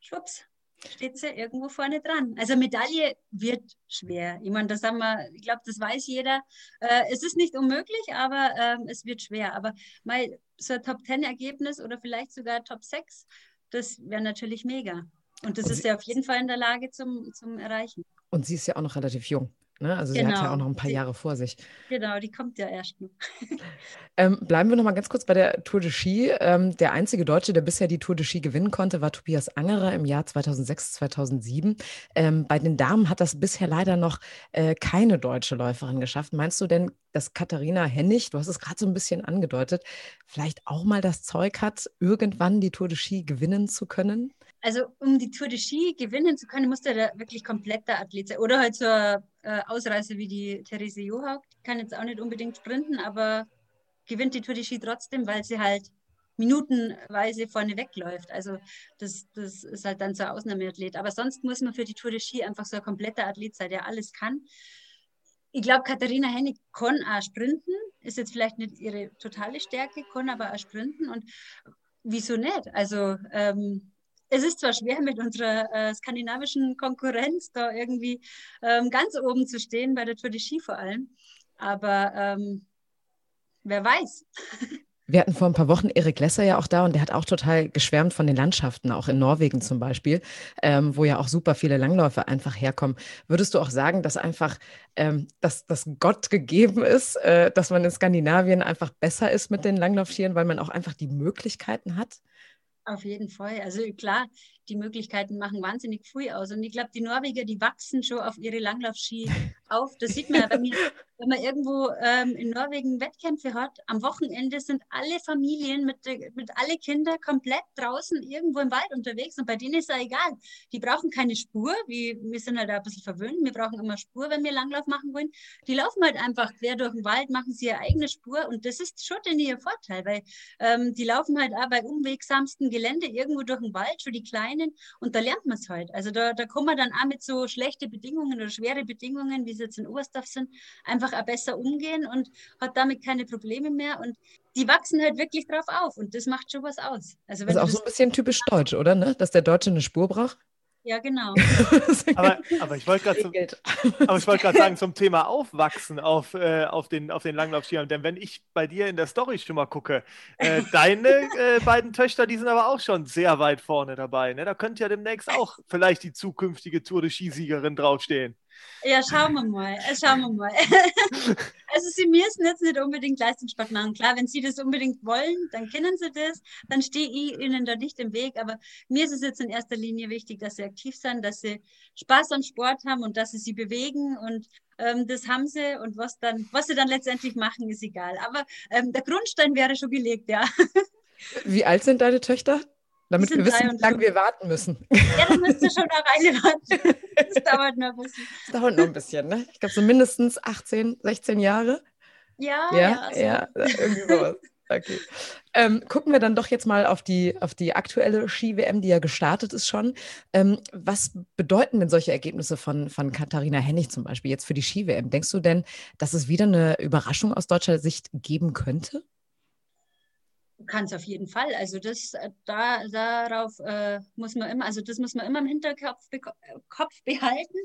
schwupps, steht sie irgendwo vorne dran. Also Medaille wird schwer. Ich meine, das haben wir, ich glaube, das weiß jeder. Äh, es ist nicht unmöglich, aber ähm, es wird schwer. Aber mal so ein Top-10-Ergebnis oder vielleicht sogar Top 6, das wäre natürlich mega. Und das ist ja auf jeden Fall in der Lage zum, zum Erreichen. Und sie ist ja auch noch relativ jung. Ne? Also genau. sie hat ja auch genau. noch ein paar Jahre vor sich. Genau, die kommt ja erst noch. [LAUGHS] ähm, bleiben wir noch mal ganz kurz bei der Tour de Ski. Ähm, der einzige Deutsche, der bisher die Tour de Ski gewinnen konnte, war Tobias Angerer im Jahr 2006, 2007. Ähm, bei den Damen hat das bisher leider noch äh, keine deutsche Läuferin geschafft. Meinst du denn, dass Katharina Hennig, du hast es gerade so ein bisschen angedeutet, vielleicht auch mal das Zeug hat, irgendwann die Tour de Ski gewinnen zu können? Also um die Tour de Ski gewinnen zu können, musst du da wirklich kompletter Athlet sein. Oder halt eine äh, Ausreise wie die Therese Johaug, die kann jetzt auch nicht unbedingt sprinten, aber gewinnt die Tour de Ski trotzdem, weil sie halt minutenweise vorne wegläuft. Also das, das ist halt dann so ein Ausnahmeathlet. Aber sonst muss man für die Tour de Ski einfach so ein kompletter Athlet sein, der alles kann. Ich glaube, Katharina Hennig kann auch sprinten, ist jetzt vielleicht nicht ihre totale Stärke, kann aber auch sprinten und wieso nicht? Also ähm, es ist zwar schwer mit unserer äh, skandinavischen Konkurrenz da irgendwie ähm, ganz oben zu stehen, bei der Tour de Ski vor allem, aber ähm, wer weiß. [LAUGHS] Wir hatten vor ein paar Wochen Erik Lesser ja auch da und der hat auch total geschwärmt von den Landschaften, auch in Norwegen zum Beispiel, ähm, wo ja auch super viele Langläufer einfach herkommen. Würdest du auch sagen, dass einfach, ähm, dass, dass Gott gegeben ist, äh, dass man in Skandinavien einfach besser ist mit den Langlaufschieren, weil man auch einfach die Möglichkeiten hat? Auf jeden Fall. Also klar, die Möglichkeiten machen wahnsinnig früh aus. Und ich glaube, die Norweger, die wachsen schon auf ihre Langlaufski auf. Das sieht man ja, wenn, [LAUGHS] wenn man irgendwo ähm, in Norwegen Wettkämpfe hat. Am Wochenende sind alle Familien mit, mit alle Kinder komplett draußen irgendwo im Wald unterwegs. Und bei denen ist ja egal. Die brauchen keine Spur. Wie, wir sind halt ein bisschen verwöhnt. Wir brauchen immer Spur, wenn wir Langlauf machen wollen. Die laufen halt einfach quer durch den Wald, machen sie ihre eigene Spur. Und das ist schon denn ihr Vorteil, weil ähm, die laufen halt auch bei unwegsamsten Gelände irgendwo durch den Wald, schon die Kleinen. Und da lernt man es halt. Also da, da kommen wir dann auch mit so schlechte Bedingungen oder schwere Bedingungen, wie sie jetzt in Oberstdorf sind, einfach auch besser umgehen und hat damit keine Probleme mehr. Und die wachsen halt wirklich drauf auf und das macht schon was aus. Also das ist auch so ein bisschen typisch deutsch, oder? Ne? Dass der Deutsche eine Spur braucht? Ja, genau. [LAUGHS] aber, aber ich wollte gerade wollt sagen, zum Thema Aufwachsen auf, äh, auf den, auf den Langlaufskiern, denn wenn ich bei dir in der Story schon mal gucke, äh, [LAUGHS] deine äh, beiden Töchter, die sind aber auch schon sehr weit vorne dabei. Ne? Da könnte ja demnächst auch vielleicht die zukünftige Tour de Skisiegerin draufstehen. Ja, schauen wir mal. Äh, schauen wir mal. [LAUGHS] also sie müssen jetzt nicht unbedingt Leistungssport machen. Klar, wenn sie das unbedingt wollen, dann kennen sie das. Dann stehe ich ihnen da nicht im Weg. Aber mir ist es jetzt in erster Linie wichtig, dass sie aktiv sind, dass sie Spaß am Sport haben und dass sie sich bewegen. Und ähm, das haben sie. Und was, dann, was sie dann letztendlich machen, ist egal. Aber ähm, der Grundstein wäre schon gelegt, ja. Wie alt sind deine Töchter? Damit wir wissen, wie lange wir warten müssen. Ja, dann müsst ihr schon eine Weile warten. Das [LAUGHS] dauert noch ein bisschen. Das dauert noch ein bisschen, ne? Ich glaube, so mindestens 18, 16 Jahre. Ja, ja, ja, so. ja irgendwie sowas. Okay. Ähm, gucken wir dann doch jetzt mal auf die, auf die aktuelle Ski-WM, die ja gestartet ist schon. Ähm, was bedeuten denn solche Ergebnisse von, von Katharina Hennig zum Beispiel jetzt für die Ski-WM? Denkst du denn, dass es wieder eine Überraschung aus deutscher Sicht geben könnte? Kann es auf jeden Fall. Also das, äh, da, darauf äh, muss man immer, also das muss man immer im Hinterkopf be Kopf behalten.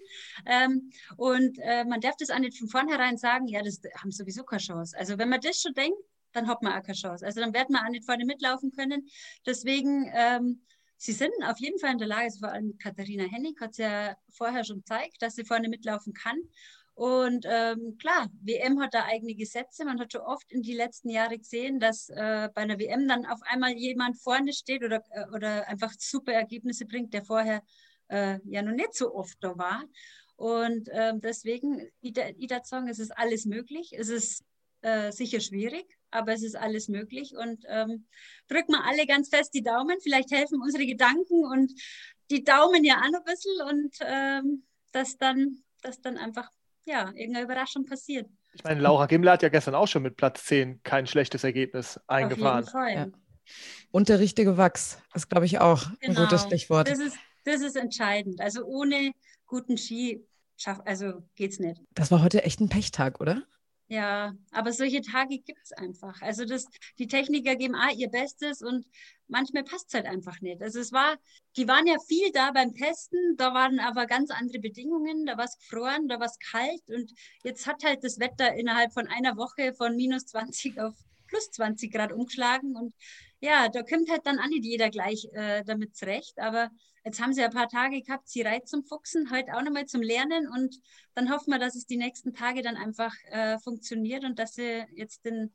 Ähm, und äh, man darf das auch nicht von vornherein sagen, ja, das haben sowieso keine Chance. Also wenn man das schon denkt, dann hat man auch keine Chance. Also dann wird man auch nicht vorne mitlaufen können. Deswegen, ähm, sie sind auf jeden Fall in der Lage, also vor allem Katharina Hennig hat es ja vorher schon gezeigt, dass sie vorne mitlaufen kann. Und ähm, klar, WM hat da eigene Gesetze. Man hat schon oft in die letzten Jahre gesehen, dass äh, bei einer WM dann auf einmal jemand vorne steht oder, äh, oder einfach super Ergebnisse bringt, der vorher äh, ja noch nicht so oft da war. Und ähm, deswegen, Ida, sagen, es ist alles möglich. Es ist äh, sicher schwierig, aber es ist alles möglich. Und ähm, drücken wir alle ganz fest die Daumen. Vielleicht helfen unsere Gedanken und die Daumen ja auch noch ein bisschen und ähm, dass dann, dass dann einfach ja, irgendeine Überraschung passiert. Ich meine, Laura Gimler hat ja gestern auch schon mit Platz 10 kein schlechtes Ergebnis eingefahren. Auf jeden Fall. Ja. Und der richtige Wachs ist, glaube ich, auch genau. ein gutes Stichwort. Das ist, das ist entscheidend. Also ohne guten Ski schaff, also geht's nicht. Das war heute echt ein Pechtag, oder? Ja, aber solche Tage gibt es einfach. Also das, die Techniker geben auch ihr Bestes und manchmal passt es halt einfach nicht. Also es war, die waren ja viel da beim Testen, da waren aber ganz andere Bedingungen, da war es gefroren, da war es kalt und jetzt hat halt das Wetter innerhalb von einer Woche von minus 20 auf plus 20 Grad umgeschlagen und ja, da kommt halt dann auch nicht jeder gleich äh, damit zurecht, aber Jetzt haben sie ein paar Tage gehabt, sie reizt zum Fuchsen, heute auch nochmal zum Lernen und dann hoffen wir, dass es die nächsten Tage dann einfach äh, funktioniert und dass sie jetzt den,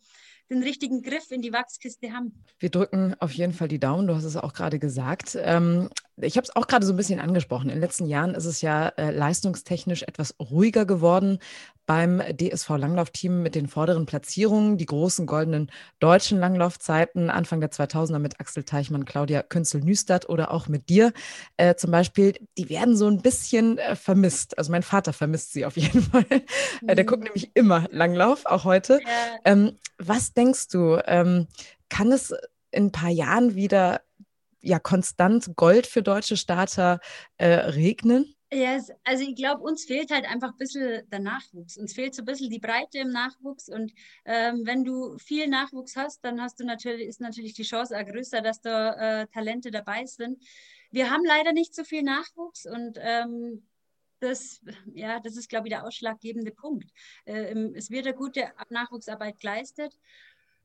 den richtigen Griff in die Wachskiste haben. Wir drücken auf jeden Fall die Daumen, du hast es auch gerade gesagt. Ähm, ich habe es auch gerade so ein bisschen angesprochen. In den letzten Jahren ist es ja äh, leistungstechnisch etwas ruhiger geworden beim DSV Langlaufteam mit den vorderen Platzierungen, die großen goldenen deutschen Langlaufzeiten Anfang der 2000er mit Axel Teichmann, Claudia Künzel-Nüstadt oder auch mit dir äh, zum Beispiel, die werden so ein bisschen äh, vermisst. Also mein Vater vermisst sie auf jeden [LAUGHS] Fall. Mhm. der guckt nämlich immer Langlauf, auch heute. Ja. Ähm, was denkst du, ähm, kann es in ein paar Jahren wieder ja konstant Gold für deutsche Starter äh, regnen? Ja, also ich glaube, uns fehlt halt einfach ein bisschen der Nachwuchs. Uns fehlt so ein bisschen die Breite im Nachwuchs. Und ähm, wenn du viel Nachwuchs hast, dann hast du natürlich, ist natürlich die Chance auch größer, dass da äh, Talente dabei sind. Wir haben leider nicht so viel Nachwuchs und ähm, das, ja, das ist, glaube ich, der ausschlaggebende Punkt. Äh, es wird eine gute Nachwuchsarbeit geleistet.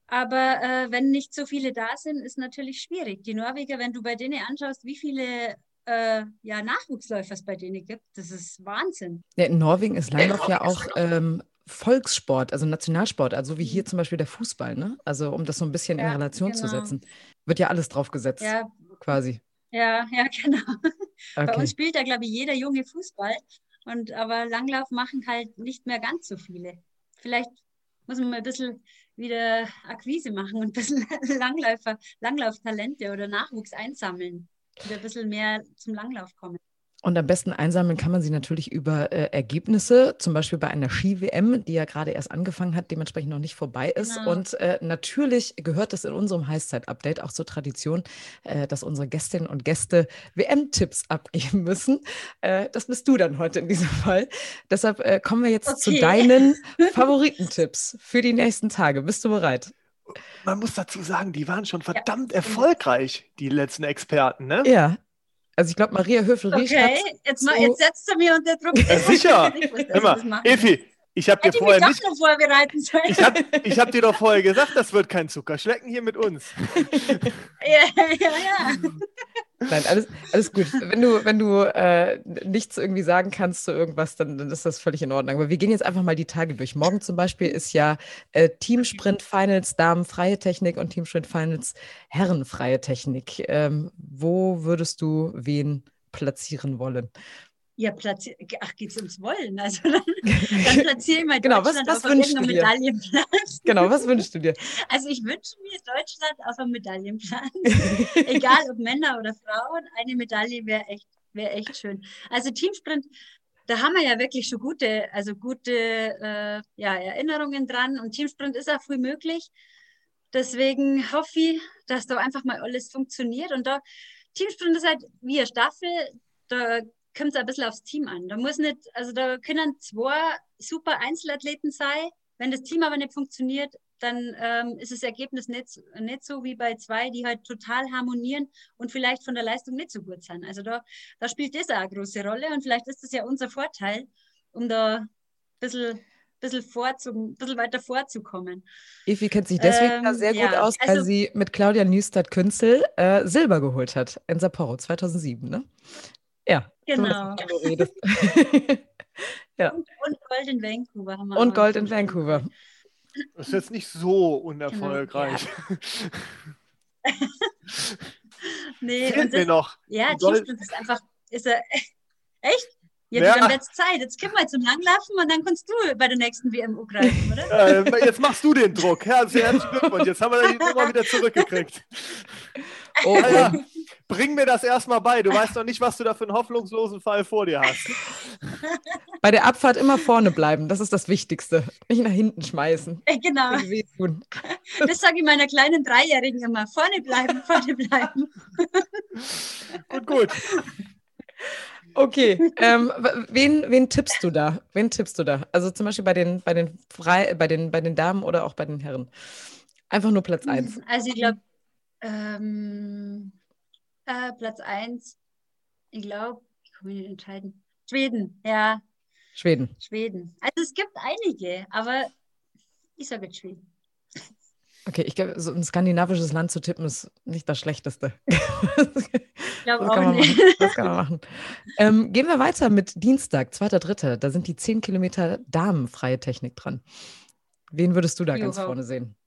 Aber äh, wenn nicht so viele da sind, ist natürlich schwierig. Die Norweger, wenn du bei denen anschaust, wie viele äh, ja, Nachwuchsläufer es bei denen gibt. Das ist Wahnsinn. Ja, in Norwegen ist Langlauf ja auch ähm, Volkssport, also Nationalsport, also wie hier zum Beispiel der Fußball, ne? Also um das so ein bisschen ja, in Relation genau. zu setzen. Wird ja alles drauf gesetzt, ja. quasi. Ja, ja, [LAUGHS] genau. Okay. Bei uns spielt da, glaube ich, jeder junge Fußball. Und aber Langlauf machen halt nicht mehr ganz so viele. Vielleicht muss man mal ein bisschen wieder Akquise machen und ein bisschen [LAUGHS] Langläufer, Langlauftalente oder Nachwuchs einsammeln wieder ein bisschen mehr zum Langlauf kommen. Und am besten einsammeln kann man sie natürlich über äh, Ergebnisse, zum Beispiel bei einer Ski-WM, die ja gerade erst angefangen hat, dementsprechend noch nicht vorbei ist. Genau. Und äh, natürlich gehört es in unserem Heißzeit-Update auch zur Tradition, äh, dass unsere Gästinnen und Gäste WM-Tipps abgeben müssen. Äh, das bist du dann heute in diesem Fall. Deshalb äh, kommen wir jetzt okay. zu deinen [LAUGHS] Favoritentipps für die nächsten Tage. Bist du bereit? man muss dazu sagen, die waren schon verdammt ja. erfolgreich, die letzten Experten, ne? Ja. Also ich glaube, Maria Höfel-Riesch Okay, jetzt, mal, jetzt setzt du mir unter Druck. Ja, sicher. Immer. Efi, ich habe dir vorher nicht. vorbereiten sollen. Ich habe ich hab dir doch [LAUGHS] vorher gesagt, das wird kein Zuckerschlecken hier mit uns. [LAUGHS] ja, ja, ja. Nein, alles, alles gut. Wenn du, wenn du äh, nichts irgendwie sagen kannst zu irgendwas, dann, dann, ist das völlig in Ordnung. Aber wir gehen jetzt einfach mal die Tage durch. Morgen zum Beispiel ist ja äh, Teamsprint Finals Damen freie Technik und Teamsprint Finals Herren freie Technik. Ähm, wo würdest du wen platzieren wollen? Ja, platzier ach, geht es ums Wollen? Also dann, dann [LAUGHS] platziere ich mal genau, Deutschland was, was auf irgendeinem Medaillenplatz. Genau, was wünschst du dir? [LAUGHS] Also ich wünsche mir Deutschland auf einem Medaillenplatz. [LAUGHS] Egal ob Männer oder Frauen, eine Medaille wäre echt, wär echt schön. Also Teamsprint, da haben wir ja wirklich schon gute, also gute äh, ja, Erinnerungen dran. Und Teamsprint ist auch früh möglich. Deswegen hoffe ich, dass da einfach mal alles funktioniert. Und da Teamsprint ist halt wie eine Staffel. Da kommt es ein bisschen aufs Team an. Da muss nicht, also da können zwei super Einzelathleten sein. Wenn das Team aber nicht funktioniert, dann ähm, ist das Ergebnis nicht, nicht so wie bei zwei, die halt total harmonieren und vielleicht von der Leistung nicht so gut sind. Also da, da spielt das auch eine große Rolle und vielleicht ist das ja unser Vorteil, um da ein bisschen bisschen, vorzu, bisschen weiter vorzukommen. Evi kennt sich deswegen ähm, sehr gut ja, aus, weil also, sie mit Claudia Nüstert-Künzel äh, Silber geholt hat in Sapporo 2007, ne? Ja. Genau. [LAUGHS] ja. Und, und, Gold in Vancouver haben wir. Und Gold in Vancouver. Das ist jetzt nicht so unerfolgreich. Genau. Ja. [LAUGHS] nee, Fehlt mir noch. Ja, Teamsprint ist einfach, ist er, [LAUGHS] echt? Ja, ja. dann wird's Zeit. Jetzt können wir zum Langlaufen und dann kannst du bei der nächsten WMU greifen, oder? Ja, jetzt machst du den Druck. Herzlichen Glückwunsch. Jetzt haben wir die Nummer wieder zurückgekriegt. Oh, ja, bring mir das erstmal bei. Du weißt noch nicht, was du da für einen hoffnungslosen Fall vor dir hast. [LAUGHS] Bei der Abfahrt immer vorne bleiben, das ist das Wichtigste. Nicht nach hinten schmeißen. Genau. [LAUGHS] Das sage ich meiner kleinen Dreijährigen immer. Vorne bleiben, vorne bleiben. [LAUGHS] Gut, gut. Okay, ähm, wen, wen tippst du da? Wen tippst du da? Also zum Beispiel bei den, bei den, Frei, bei den, bei den Damen oder auch bei den Herren? Einfach nur Platz 1. Also ich glaube, ähm, äh, Platz 1, ich glaube, ich kann mich nicht entscheiden. Schweden, ja. Schweden. Schweden. Also es gibt einige, aber ich sage jetzt Schweden. Okay, ich glaube, so ein skandinavisches Land zu tippen ist nicht das Schlechteste. [LAUGHS] Ich glaube auch nicht. Machen. Das kann man machen. Ähm, gehen wir weiter mit Dienstag, 2.3. Da sind die 10 Kilometer damenfreie Technik dran. Wen würdest du da Johaug. ganz vorne sehen?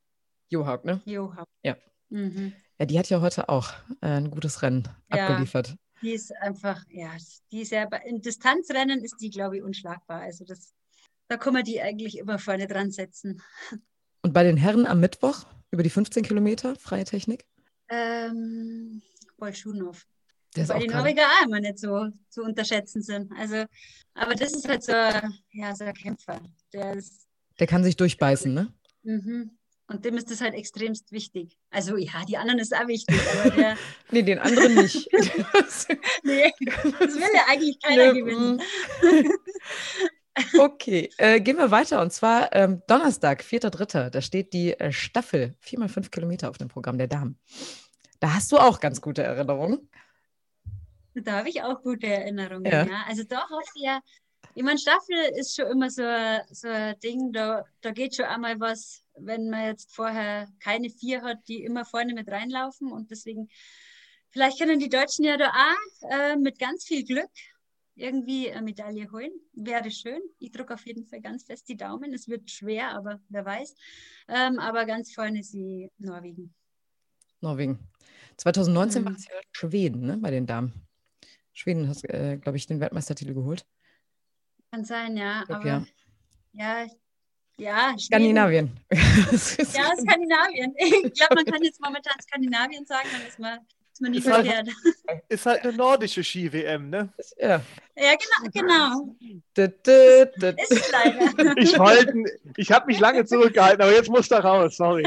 Johaug, ne? Johaug. Ja. Mhm. Ja, die hat ja heute auch äh, ein gutes Rennen ja, abgeliefert. Die ist einfach, ja, die ist ja, in Distanzrennen ist die, glaube ich, unschlagbar. Also das da kann man die eigentlich immer vorne dran setzen. Und bei den Herren am Mittwoch über die 15 Kilometer freie Technik? Ähm, Bolschunov. Weil die Norweger auch immer nicht so zu unterschätzen sind. Also, aber das ist halt so, ja, so ein Kämpfer. Der, ist, der kann sich durchbeißen, ne? Mhm. Und dem ist das halt extremst wichtig. Also ja, die anderen ist auch wichtig, aber der. [LAUGHS] nee, den anderen nicht. [LAUGHS] nee, das will ja eigentlich [LAUGHS] keiner nee, gewinnen. Mm. okay, äh, gehen wir weiter. Und zwar ähm, Donnerstag, 4.3., da steht die äh, Staffel 4x5 Kilometer auf dem Programm der Damen. Da hast du auch ganz gute Erinnerungen. Da habe ich auch gute Erinnerungen, ja. ja. Also da hast du ja, ich meine, Staffel ist schon immer so, so ein Ding, da, da geht schon einmal was, wenn man jetzt vorher keine vier hat, die immer vorne mit reinlaufen und deswegen, vielleicht können die Deutschen ja da auch äh, mit ganz viel Glück irgendwie eine Medaille holen. Wäre schön. Ich drücke auf jeden Fall ganz fest die Daumen. Es wird schwer, aber wer weiß. Ähm, aber ganz vorne ist sie Norwegen. Norwegen. 2019 mhm. war es ja Schweden ne, bei den Damen. Schweden hat, äh, glaube ich, den Weltmeistertitel geholt. Kann sein, ja. Glaub, aber ja, ja, ja Skandinavien. [LAUGHS] ja, Skandinavien. Ich glaube, man kann jetzt momentan Skandinavien sagen, dann ist man, ist man nicht ist verkehrt. Halt, ist halt eine nordische Ski-WM, ne? Ja. Ja, genau. genau. Da, da, da. Ist leider. Ich, ich habe mich lange zurückgehalten, aber jetzt muss er raus, sorry.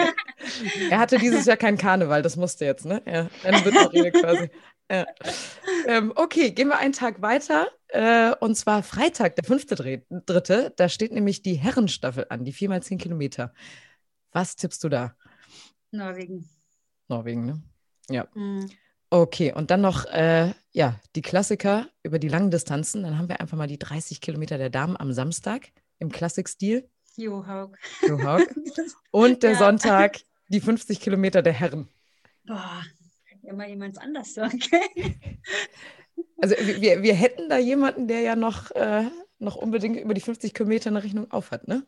Er hatte dieses Jahr keinen Karneval, das musste jetzt, ne? Ja, eine Witterrede quasi. Ja. Ähm, okay, gehen wir einen Tag weiter. Äh, und zwar Freitag, der fünfte Dritte. Da steht nämlich die Herrenstaffel an, die 4x10 Kilometer. Was tippst du da? Norwegen. Norwegen, ne? Ja. Mhm. Okay, und dann noch äh, ja, die Klassiker über die langen Distanzen. Dann haben wir einfach mal die 30 Kilometer der Damen am Samstag im Klassikstil. Johaug. Johaug. Und der [LAUGHS] ja. Sonntag die 50 Kilometer der Herren. Boah, mal jemand anders sagen. [LAUGHS] also wir, wir hätten da jemanden, der ja noch, äh, noch unbedingt über die 50 Kilometer eine Rechnung aufhat, ne?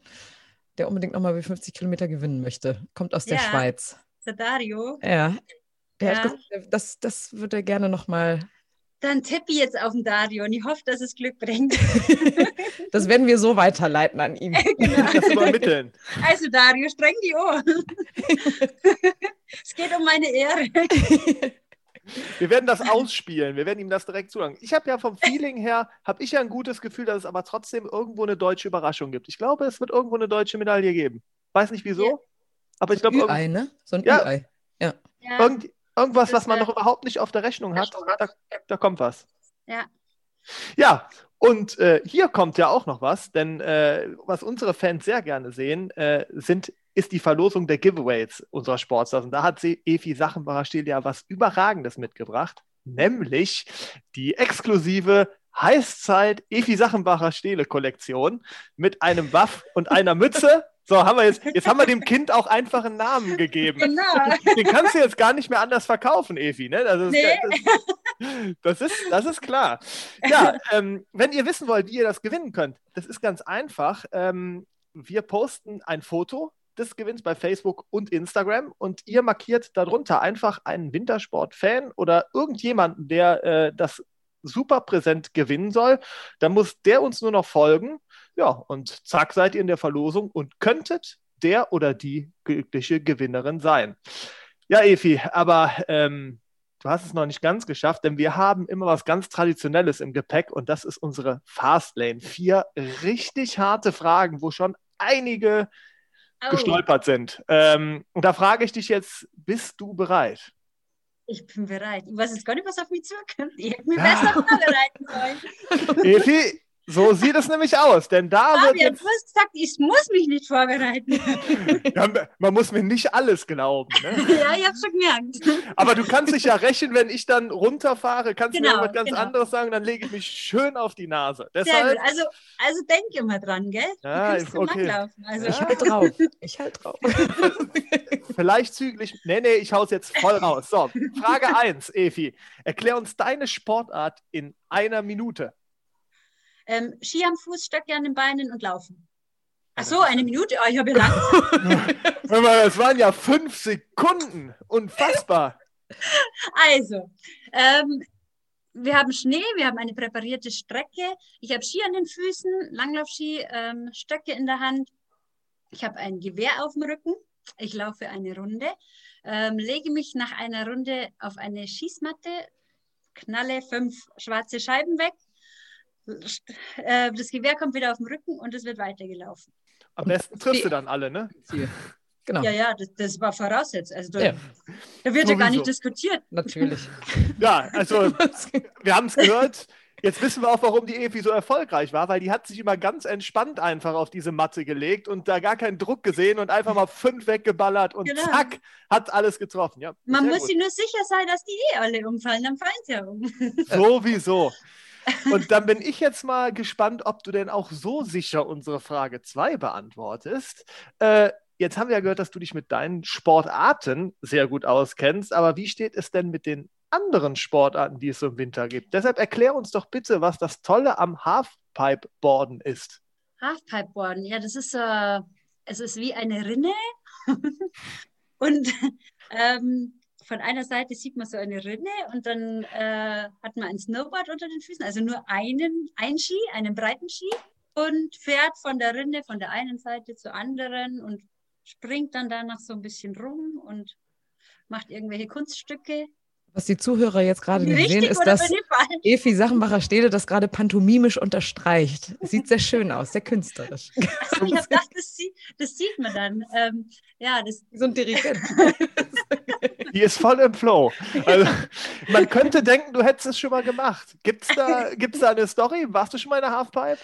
Der unbedingt nochmal über 50 Kilometer gewinnen möchte. Kommt aus der ja, Schweiz. Der Dario. Ja. Der ja. Gesagt, das, das würde er gerne nochmal dann tippe ich jetzt auf den Dario und ich hoffe, dass es Glück bringt. [LAUGHS] das werden wir so weiterleiten an ihn. [LAUGHS] genau. Das übermitteln. Also Dario, streng die Ohren. [LAUGHS] es geht um meine Ehre. Wir werden das ausspielen, wir werden ihm das direkt zusagen. Ich habe ja vom Feeling her, habe ich ja ein gutes Gefühl, dass es aber trotzdem irgendwo eine deutsche Überraschung gibt. Ich glaube, es wird irgendwo eine deutsche Medaille geben. Weiß nicht wieso, ja. aber ich glaube... Ü-Ei, ne? So ein ja. Ü-Ei. Ja. ja. Irgend, Irgendwas, was man noch überhaupt nicht auf der Rechnung hat, da, da kommt was. Ja. Ja, und äh, hier kommt ja auch noch was, denn äh, was unsere Fans sehr gerne sehen, äh, sind, ist die Verlosung der Giveaways unserer Sportstars. Und da hat sie Efi Sachenbacher-Stiel ja was Überragendes mitgebracht, nämlich die exklusive Heißzeit Efi Sachenbacher Stele Kollektion mit einem Waff und einer Mütze so, haben wir jetzt, jetzt haben wir dem Kind auch einfach einen Namen gegeben. Genau. Den kannst du jetzt gar nicht mehr anders verkaufen, Evi. Ne? Das, ist, nee. das, das, ist, das ist klar. Ja, ähm, wenn ihr wissen wollt, wie ihr das gewinnen könnt, das ist ganz einfach. Ähm, wir posten ein Foto des Gewinns bei Facebook und Instagram und ihr markiert darunter einfach einen Wintersport-Fan oder irgendjemanden, der äh, das super präsent gewinnen soll. Dann muss der uns nur noch folgen ja, und zack, seid ihr in der Verlosung und könntet der oder die glückliche Gewinnerin sein. Ja, Efi, aber ähm, du hast es noch nicht ganz geschafft, denn wir haben immer was ganz Traditionelles im Gepäck und das ist unsere Fastlane. Vier richtig harte Fragen, wo schon einige oh. gestolpert sind. Ähm, und da frage ich dich jetzt, bist du bereit? Ich bin bereit. Ich weiß jetzt gar nicht, was auf mich zukommt. Ich hätte mich besser vorbereiten sollen. Efi, so sieht es nämlich aus, denn da Fabian, wird jetzt... du hast gesagt, ich muss mich nicht vorbereiten. ja, man muss mir nicht alles glauben. Ne? [LAUGHS] ja, ich habe schon gemerkt. Aber du kannst dich ja rächen, wenn ich dann runterfahre, kannst genau, du mir was ganz genau. anderes sagen, dann lege ich mich schön auf die Nase. Deshalb... Also, also denk immer dran, gell? Ja, ist okay. Also, ich halte drauf. Ich halte drauf. [LAUGHS] [LAUGHS] Vielleicht zügig. Nee, nee, ich hau's jetzt voll raus. So, Frage 1, Efi. Erklär uns deine Sportart in einer Minute. Ähm, Ski am Fuß, Stöcke an den Beinen und laufen. Ach so, eine Minute? Oh, ich habe ja lang. [LAUGHS] das waren ja fünf Sekunden. Unfassbar. Also, ähm, wir haben Schnee, wir haben eine präparierte Strecke. Ich habe Ski an den Füßen, Langlaufski, ähm, Stöcke in der Hand. Ich habe ein Gewehr auf dem Rücken. Ich laufe eine Runde, ähm, lege mich nach einer Runde auf eine Schießmatte, knalle fünf schwarze Scheiben weg. Äh, das Gewehr kommt wieder auf den Rücken und es wird weitergelaufen. Am besten triffst du dann alle, ne? Genau. Ja, ja, das, das war voraussetzt. Also da, ja. da wird ja gar nicht diskutiert. Natürlich. [LAUGHS] ja, also [LAUGHS] wir haben es gehört. Jetzt wissen wir auch, warum die Evi so erfolgreich war, weil die hat sich immer ganz entspannt einfach auf diese Matte gelegt und da gar keinen Druck gesehen und einfach mal fünf weggeballert und genau. zack, hat alles getroffen. Ja, Man muss sich nur sicher sein, dass die eh alle umfallen, dann fallen sie ja um. Sowieso. Und dann bin ich jetzt mal gespannt, ob du denn auch so sicher unsere Frage 2 beantwortest. Äh, Jetzt haben wir ja gehört, dass du dich mit deinen Sportarten sehr gut auskennst, aber wie steht es denn mit den anderen Sportarten, die es im Winter gibt? Deshalb erklär uns doch bitte, was das Tolle am Halfpipe-Boarden ist. Halfpipe-Boarden, ja, das ist, äh, es ist wie eine Rinne [LAUGHS] und ähm, von einer Seite sieht man so eine Rinne und dann äh, hat man ein Snowboard unter den Füßen, also nur einen, ein Ski, einen breiten Ski und fährt von der Rinne von der einen Seite zur anderen und springt dann danach so ein bisschen rum und macht irgendwelche Kunststücke. Was die Zuhörer jetzt gerade nicht sehen, ist, dass Efi Sachenbacher-Stede das gerade pantomimisch unterstreicht. Sieht sehr schön aus, sehr künstlerisch. Also ich habe gedacht, das, sieht, das sieht man dann. Ähm, ja, das so ein Dirigent. [LAUGHS] Die ist voll im Flow. Also, man könnte [LAUGHS] denken, du hättest es schon mal gemacht. Gibt es da, gibt's da eine Story? Warst du schon mal in der Halfpipe?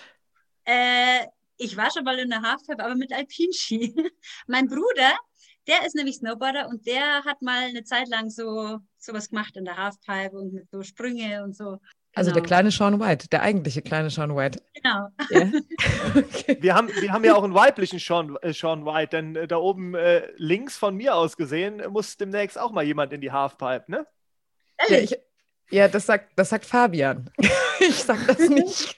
Äh, ich war schon mal in der Halfpipe, aber mit Alpinski. [LAUGHS] mein Bruder, der ist nämlich Snowboarder und der hat mal eine Zeit lang so sowas gemacht in der Halfpipe und mit so Sprünge und so. Also der genau. kleine Sean White, der eigentliche kleine Sean White. Genau. Yeah. [LAUGHS] okay. wir, haben, wir haben ja auch einen weiblichen Sean, äh, Sean White, denn äh, da oben äh, links von mir aus gesehen muss demnächst auch mal jemand in die Halfpipe, ne? Ja, ich, ja, das sagt, das sagt Fabian. [LAUGHS] ich sag das nicht.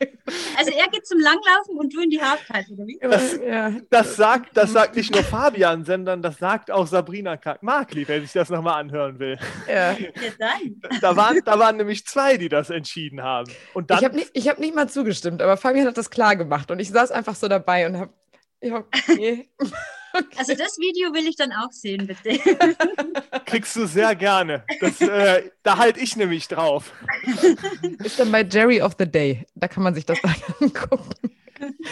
Also er geht zum Langlaufen und du in die Halfpipe, oder wie? Das, ja. das, sagt, das sagt nicht nur Fabian, sondern das sagt auch Sabrina Kakmakli, wenn ich das nochmal anhören will. Ja. ja dann. Da, waren, da waren nämlich zwei, die das entschieden haben. Und dann, ich habe nicht, hab nicht mal zugestimmt, aber Fabian hat das klar gemacht und ich saß einfach so dabei und habe. Ja, [LAUGHS] okay. [LAUGHS] Also das Video will ich dann auch sehen, bitte. [LAUGHS] Kriegst du sehr gerne. Das, äh, da halte ich nämlich drauf. [LAUGHS] Ist dann bei Jerry of the Day. Da kann man sich das dann angucken.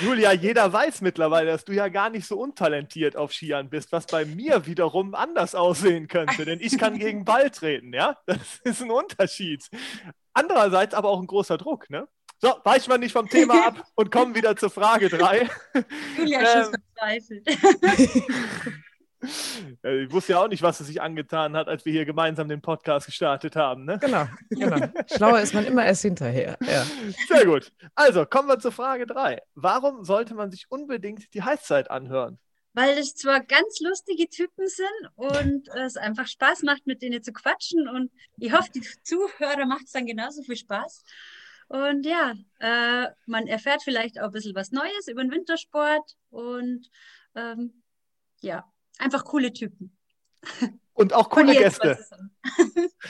Julia, jeder weiß mittlerweile, dass du ja gar nicht so untalentiert auf Skiern bist, was bei mir wiederum anders aussehen könnte, denn ich kann gegen Ball treten, ja? Das ist ein Unterschied. Andererseits aber auch ein großer Druck, ne? So, weichen wir nicht vom Thema ab und kommen wieder zur Frage 3. [LAUGHS] Julia ähm, verzweifelt. [LAUGHS] ich wusste ja auch nicht, was es sich angetan hat, als wir hier gemeinsam den Podcast gestartet haben. Ne? Genau, genau. [LAUGHS] Schlauer ist man immer erst hinterher. Ja. Sehr gut. Also kommen wir zur Frage 3. Warum sollte man sich unbedingt die Heißzeit anhören? Weil es zwar ganz lustige Typen sind und es einfach Spaß macht, mit denen zu quatschen. Und ich hoffe, die Zuhörer macht es dann genauso viel Spaß. Und ja, äh, man erfährt vielleicht auch ein bisschen was Neues über den Wintersport und ähm, ja, einfach coole Typen. Und auch coole Gäste.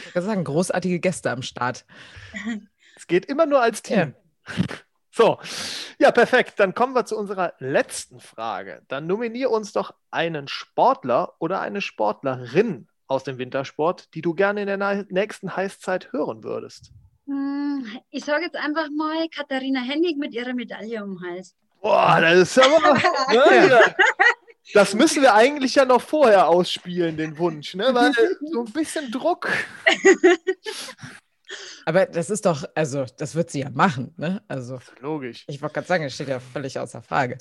Ich kann sagen, großartige Gäste am Start. Es geht immer nur als Team. Ja. [LAUGHS] So, ja, perfekt. Dann kommen wir zu unserer letzten Frage. Dann nominier uns doch einen Sportler oder eine Sportlerin aus dem Wintersport, die du gerne in der nächsten Heißzeit hören würdest. Hm, ich sage jetzt einfach mal Katharina Hennig mit ihrer Medaille um den Hals. Boah, das ist aber. [LAUGHS] ne, das müssen wir eigentlich ja noch vorher ausspielen, den Wunsch, ne? Weil so ein bisschen Druck. [LAUGHS] Aber das ist doch, also, das wird sie ja machen, ne? Also. Logisch. Ich wollte gerade sagen, das steht ja völlig außer Frage.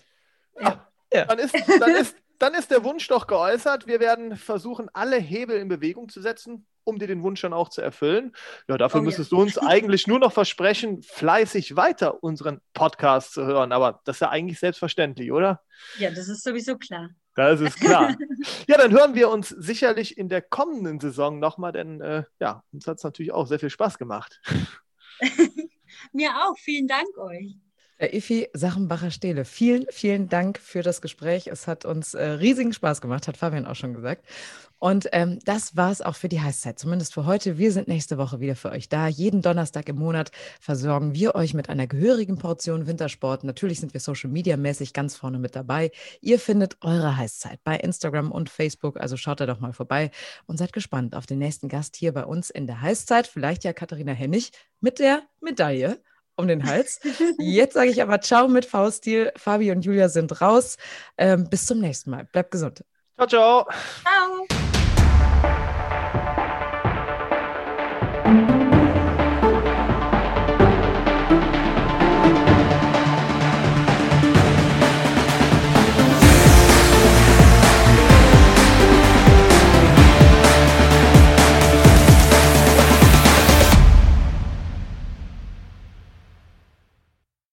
Ja. ja. Dann, ist, dann, ist, dann ist der Wunsch doch geäußert. Wir werden versuchen, alle Hebel in Bewegung zu setzen, um dir den Wunsch dann auch zu erfüllen. Ja, dafür oh, müsstest ja. du uns [LAUGHS] eigentlich nur noch versprechen, fleißig weiter unseren Podcast zu hören. Aber das ist ja eigentlich selbstverständlich, oder? Ja, das ist sowieso klar. Das ist klar. [LAUGHS] ja, dann hören wir uns sicherlich in der kommenden Saison nochmal, denn äh, ja, uns hat es natürlich auch sehr viel Spaß gemacht. [LAUGHS] Mir auch. Vielen Dank euch. Herr Ifi Sachenbacher-Stehle, vielen, vielen Dank für das Gespräch. Es hat uns äh, riesigen Spaß gemacht, hat Fabian auch schon gesagt. Und ähm, das war es auch für die Heißzeit, zumindest für heute. Wir sind nächste Woche wieder für euch da. Jeden Donnerstag im Monat versorgen wir euch mit einer gehörigen Portion Wintersport. Natürlich sind wir Social Media mäßig ganz vorne mit dabei. Ihr findet eure Heißzeit bei Instagram und Facebook, also schaut da doch mal vorbei und seid gespannt auf den nächsten Gast hier bei uns in der Heißzeit. Vielleicht ja Katharina Hennig mit der Medaille um den Hals. Jetzt sage ich aber Ciao mit V-Stil. Fabi und Julia sind raus. Ähm, bis zum nächsten Mal. Bleibt gesund. Ciao, ciao. Ciao.